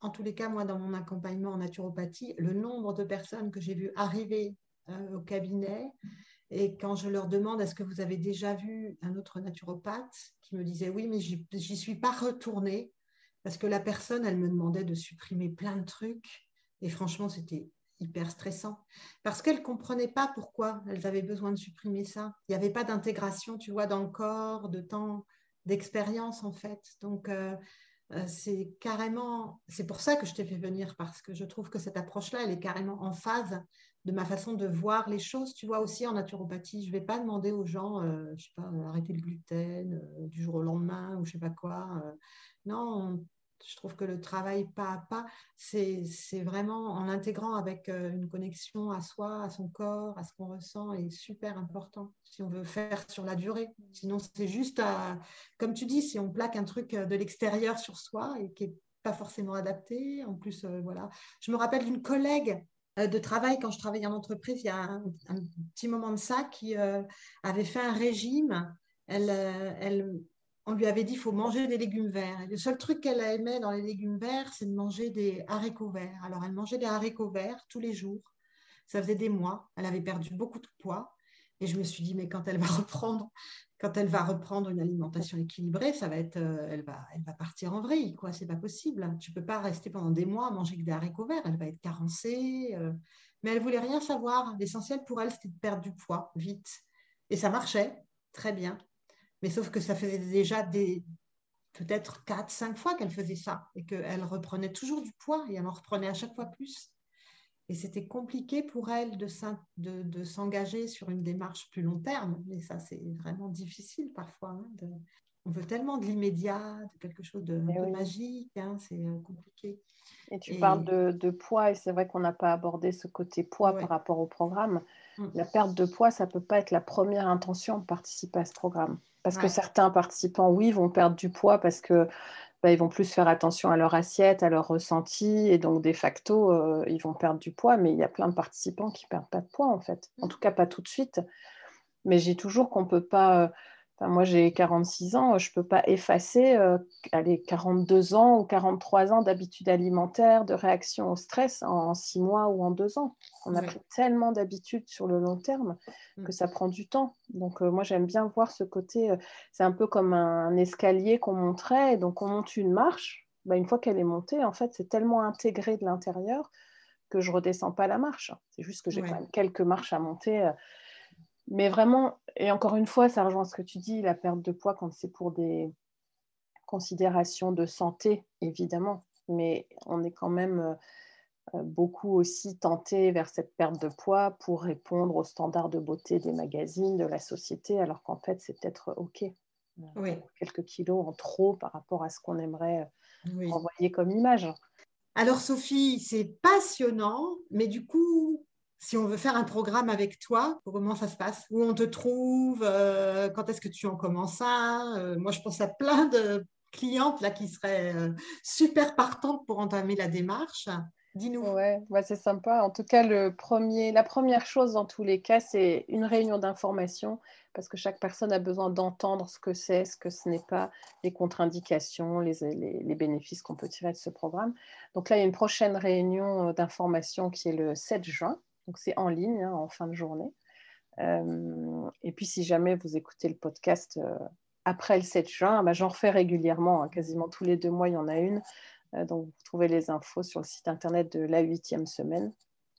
en tous les cas, moi, dans mon accompagnement en naturopathie, le nombre de personnes que j'ai vues arriver euh, au cabinet et quand je leur demande est-ce que vous avez déjà vu un autre naturopathe qui me disait oui, mais j'y suis pas retournée parce que la personne, elle me demandait de supprimer plein de trucs et franchement, c'était hyper stressant parce qu'elles ne comprenaient pas pourquoi elles avaient besoin de supprimer ça. Il n'y avait pas d'intégration, tu vois, dans le corps, de temps, d'expérience en fait. Donc, euh, euh, c'est carrément, c'est pour ça que je t'ai fait venir parce que je trouve que cette approche-là, elle est carrément en phase de ma façon de voir les choses. Tu vois aussi en naturopathie, je ne vais pas demander aux gens, euh, je sais pas, arrêter le gluten euh, du jour au lendemain ou je sais pas quoi. Euh. non, je trouve que le travail pas à pas, c'est vraiment en intégrant avec une connexion à soi, à son corps, à ce qu'on ressent, est super important si on veut faire sur la durée. Sinon, c'est juste, comme tu dis, si on plaque un truc de l'extérieur sur soi et qui n'est pas forcément adapté. En plus, voilà. Je me rappelle d'une collègue de travail, quand je travaillais en entreprise, il y a un, petit moment de ça, qui avait fait un régime. Elle, elle, on lui avait dit qu'il faut manger des légumes verts. le seul truc qu'elle aimait dans les légumes verts, c'est de manger des haricots verts. Alors, elle mangeait des haricots verts tous les jours. Ça faisait des mois. Elle avait perdu beaucoup de poids. Et je me suis dit, mais quand elle va reprendre, quand elle va reprendre une alimentation équilibrée, ça va être, euh, elle va, elle va partir en vrille, quoi. C'est pas possible. Tu peux pas rester pendant des mois à manger que des haricots verts. Elle va être carencée. Euh. Mais elle voulait rien savoir. L'essentiel pour elle, c'était de perdre du poids vite. Et ça marchait très bien. Mais sauf que ça faisait déjà des peut-être 4, 5 fois qu'elle faisait ça et qu'elle reprenait toujours du poids et elle en reprenait à chaque fois plus. Et c'était compliqué pour elle de, de, s'engager sur une démarche plus long terme. Mais ça, c'est vraiment difficile parfois. Hein, on veut tellement de l'immédiat, de quelque chose de, eh magique. Hein, c'est euh, compliqué. Et tu parles de, poids, et c'est vrai qu'on n'a pas abordé ce côté poids par rapport au programme. Mm. La perte de poids, ça ne peut pas être la première intention de participer à ce programme. Parce que certains participants, oui, vont perdre du poids parce que bah, ils vont plus faire attention à leur assiette, à leur ressenti, et donc de facto, euh, ils vont perdre du poids. Mais il y a plein de participants qui perdent pas de poids en fait. En tout cas, pas tout de suite. Mais j'ai toujours qu'on peut pas moi, j'ai 46 ans, je ne peux pas effacer euh, 42 ans ou 43 ans d'habitude alimentaire, de réaction au stress en, 6 mois ou en 2 ans. On a pris tellement d'habitudes sur le long terme mm. que ça prend du temps. Donc, euh, moi, j'aime bien voir ce côté. Euh, c'est un peu comme un, escalier qu'on montrait. Donc, on monte une marche. Bah, une fois qu'elle est montée, en fait, c'est tellement intégré de l'intérieur que je ne redescends pas la marche. C'est juste que j'ai quand même quelques marches à monter euh, mais vraiment, et encore une fois, ça rejoint ce que tu dis, la perte de poids quand c'est pour des considérations de santé, évidemment, mais on est quand même euh, beaucoup aussi tenté vers cette perte de poids pour répondre aux standards de beauté des magazines, de la société, alors qu'en fait, c'est peut-être OK. Oui. Quelques kilos en trop par rapport à ce qu'on aimerait euh, envoyer comme image. Alors Sophie, c'est passionnant, mais du coup, si on veut faire un programme avec toi, comment ça se passe? Où on te trouve? Euh, Quand est-ce que tu en commences un euh, Moi, je pense à plein de clientes là qui seraient euh, super partantes pour entamer la démarche. Dis-nous. Ouais, c'est sympa. En tout cas, le premier, la première chose dans tous les cas, c'est une réunion d'information parce que chaque personne a besoin d'entendre ce que c'est, ce que ce n'est pas, les contre-indications, les, bénéfices qu'on peut tirer de ce programme. Donc là, il y a une prochaine réunion d'information qui est le 7 juin. Donc c'est en ligne, hein, en fin de journée. Euh, et puis si jamais vous écoutez le podcast euh, après le 7 juin, bah, j'en refais régulièrement, hein, quasiment tous les deux mois, il y en a une. Euh, donc vous trouvez les infos sur le site internet de la huitième semaine.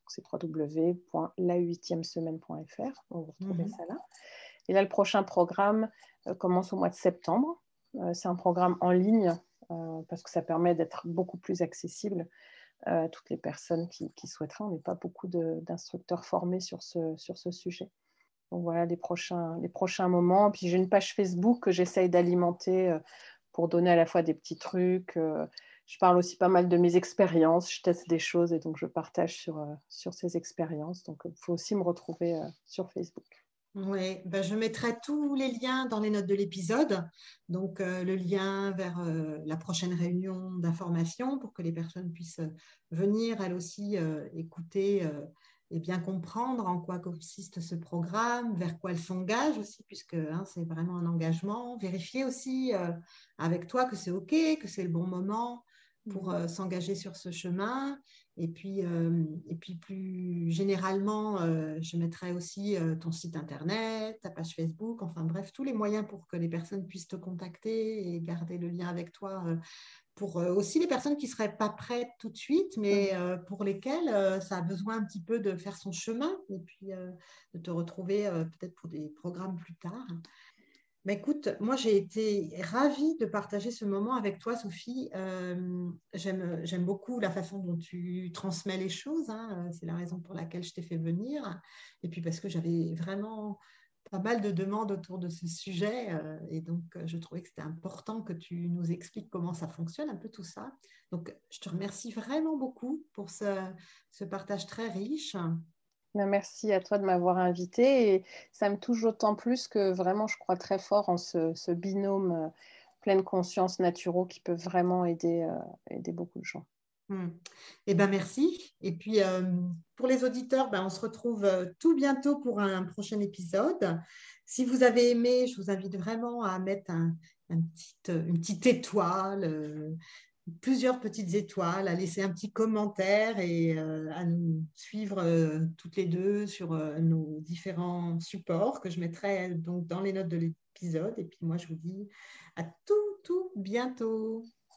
C'est www.la8e-semaine.fr. vous retrouvez mhm. ça là. Et là, le prochain programme commence au mois de septembre. c'est un programme en ligne parce que ça permet d'être beaucoup plus accessible euh, toutes les personnes qui, souhaiteraient. On n'est pas beaucoup d'instructeurs formés sur ce, sur ce sujet. Donc voilà les prochains, les prochains moments. Puis j'ai une page Facebook que j'essaye d'alimenter euh, pour donner à la fois des petits trucs. Euh, je parle aussi pas mal de mes expériences, je teste des choses et donc je partage sur, sur ces expériences. Donc il faut aussi me retrouver sur Facebook. Oui, ben je mettrai tous les liens dans les notes de l'épisode. Donc, euh, le lien vers euh, la prochaine réunion d'information pour que les personnes puissent euh, venir, elles aussi, écouter et bien comprendre en quoi consiste ce programme, vers quoi elles s'engagent aussi, puisque hein, c'est vraiment un engagement. Vérifier aussi avec toi que c'est OK, que c'est le bon moment pour mmh. s'engager sur ce chemin et puis, euh, et puis plus généralement, euh, je mettrai aussi euh, ton site internet, ta page Facebook, enfin bref, tous les moyens pour que les personnes puissent te contacter et garder le lien avec toi. pour aussi les personnes qui ne seraient pas prêtes tout de suite, mais pour lesquelles ça a besoin un petit peu de faire son chemin et puis de te retrouver peut-être pour des programmes plus tard. Bah, écoute, moi j'ai été ravie de partager ce moment avec toi, Sophie. Euh, j'aime beaucoup la façon dont tu transmets les choses. Hein. C'est la raison pour laquelle je t'ai fait venir. Et puis parce que j'avais vraiment pas mal de demandes autour de ce sujet. Euh, et donc, je trouvais que c'était important que tu nous expliques comment ça fonctionne, un peu tout ça. Donc, je te remercie vraiment beaucoup pour ce partage très riche. Merci à toi de m'avoir invité et ça me touche d'autant plus que vraiment je crois très fort en ce, binôme euh, pleine conscience naturaux qui peut vraiment aider, euh, aider beaucoup de gens. Hmm. Eh ben merci. Et puis euh, pour les auditeurs, ben, on se retrouve tout bientôt pour un prochain épisode. Si vous avez aimé, je vous invite vraiment à mettre un, une petite étoile, plusieurs petites étoiles, à laisser un petit commentaire et à nous suivre toutes les deux sur nos différents supports que je mettrai donc dans les notes de l'épisode. Et puis moi, je vous dis à tout, tout bientôt.